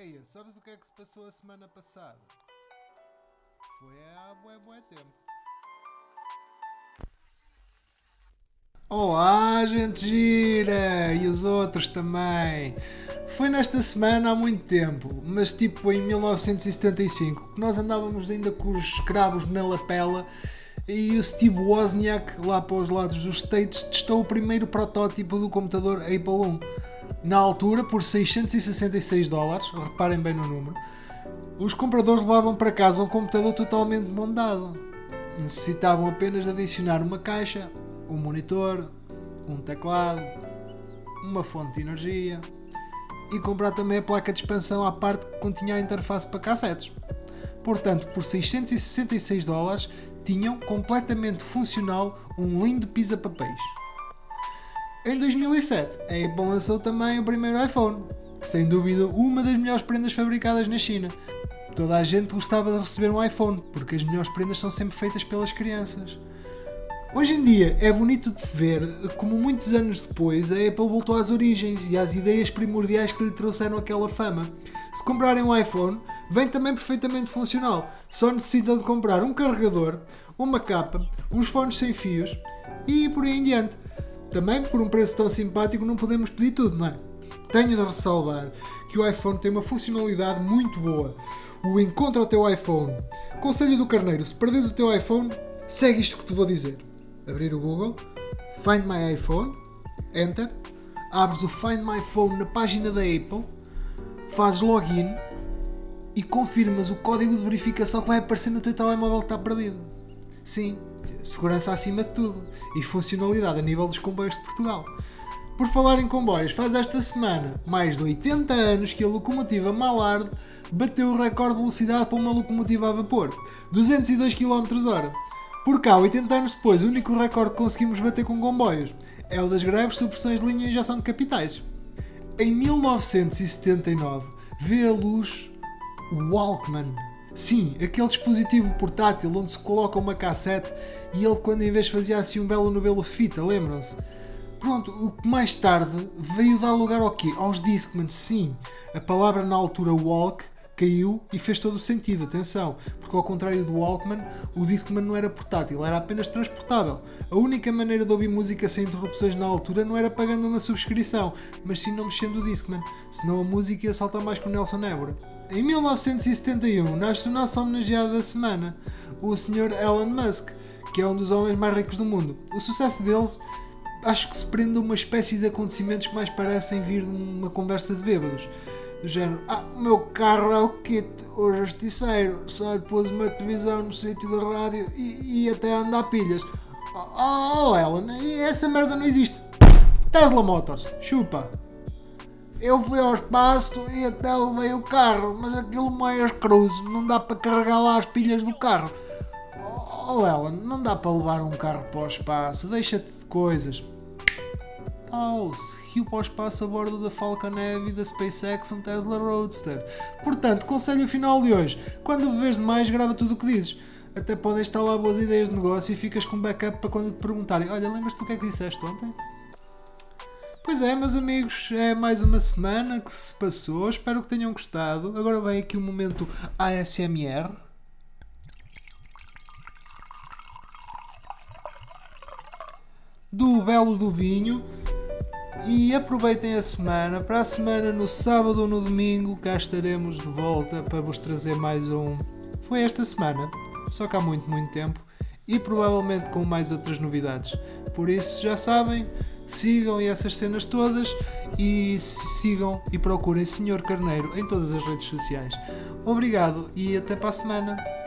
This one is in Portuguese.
Eia, sabes o que é que se passou a semana passada? Foi há bué, bué tempo. Olá, gente gira! E os outros também! Foi nesta semana há muito tempo, mas tipo em 1975, que nós andávamos ainda com os escravos na lapela e o Steve Wozniak, lá para os lados dos States, testou o primeiro protótipo do computador Apple I. Na altura, por 666 dólares, reparem bem no número, os compradores levavam para casa um computador totalmente montado. Necessitavam apenas de adicionar uma caixa, um monitor, um teclado, uma fonte de energia e comprar também a placa de expansão à parte que continha a interface para cassetes. Portanto, por 666 dólares, tinham completamente funcional um lindo pisa-papéis. Em 2007, a Apple lançou também o primeiro iPhone, sem dúvida uma das melhores prendas fabricadas na China. Toda a gente gostava de receber um iPhone, porque as melhores prendas são sempre feitas pelas crianças. Hoje em dia é bonito de se ver como muitos anos depois a Apple voltou às origens e às ideias primordiais que lhe trouxeram aquela fama. Se comprarem um iPhone, vem também perfeitamente funcional. Só necessitam de comprar um carregador, uma capa, uns fones sem fios e por aí em diante. Também por um preço tão simpático não podemos pedir tudo, não é? Tenho de ressalvar que o iPhone tem uma funcionalidade muito boa. O encontra o teu iPhone. Conselho do Carneiro: se perdes o teu iPhone, segue isto que te vou dizer. Abrir o Google, Find My iPhone, Enter, abres o Find My Phone na página da Apple, fazes login e confirmas o código de verificação que vai aparecer no teu telemóvel que está perdido. Sim, segurança acima de tudo e funcionalidade a nível dos comboios de Portugal. Por falar em comboios, faz esta semana mais de 80 anos que a locomotiva Mallard bateu o recorde de velocidade para uma locomotiva a vapor, 202 km/h. Por cá, 80 anos depois, o único recorde que conseguimos bater com comboios é o das greves supressões de linha e injeção de capitais. Em 1979, vê a luz o Walkman. Sim, aquele dispositivo portátil onde se coloca uma cassete e ele, quando em vez fazia assim um belo novelo fita, lembram-se? Pronto, o que mais tarde veio dar lugar ao quê? Aos Discman, sim. A palavra na altura walk caiu e fez todo o sentido, atenção, porque ao contrário do Walkman, o Discman não era portátil, era apenas transportável. A única maneira de ouvir música sem interrupções na altura não era pagando uma subscrição, mas sim não mexendo o Discman, senão a música ia saltar mais que o Nelson Évora. Em 1971 nasce o nosso homenageado da semana, o Sr. Elon Musk, que é um dos homens mais ricos do mundo. O sucesso deles acho que se prende a uma espécie de acontecimentos que mais parecem vir de uma conversa de bêbados do género, ah, o meu carro é o kit, o justiceiro, só lhe pôs uma televisão no sítio da rádio e, e até anda a pilhas. Oh, oh Ellen, essa merda não existe. Tesla Motors, chupa. Eu fui ao espaço e até levei o carro, mas aquilo meias cruz, não dá para carregar lá as pilhas do carro. Oh, Ellen, não dá para levar um carro para o espaço, deixa-te de coisas. Seguiu para o espaço a bordo da Falcon Heavy da SpaceX um Tesla Roadster. Portanto, conselho final de hoje: quando bebes demais, grava tudo o que dizes. Até podem estar lá boas ideias de negócio e ficas com backup para quando te perguntarem: Olha, lembras-te do que é que disseste ontem? Pois é, meus amigos, é mais uma semana que se passou. Espero que tenham gostado. Agora vem aqui o um momento ASMR. Do Belo do Vinho e aproveitem a semana. Para a semana, no sábado ou no domingo, cá estaremos de volta para vos trazer mais um. Foi esta semana, só que há muito, muito tempo e provavelmente com mais outras novidades. Por isso, já sabem, sigam essas cenas todas e sigam e procurem Senhor Carneiro em todas as redes sociais. Obrigado e até para a semana.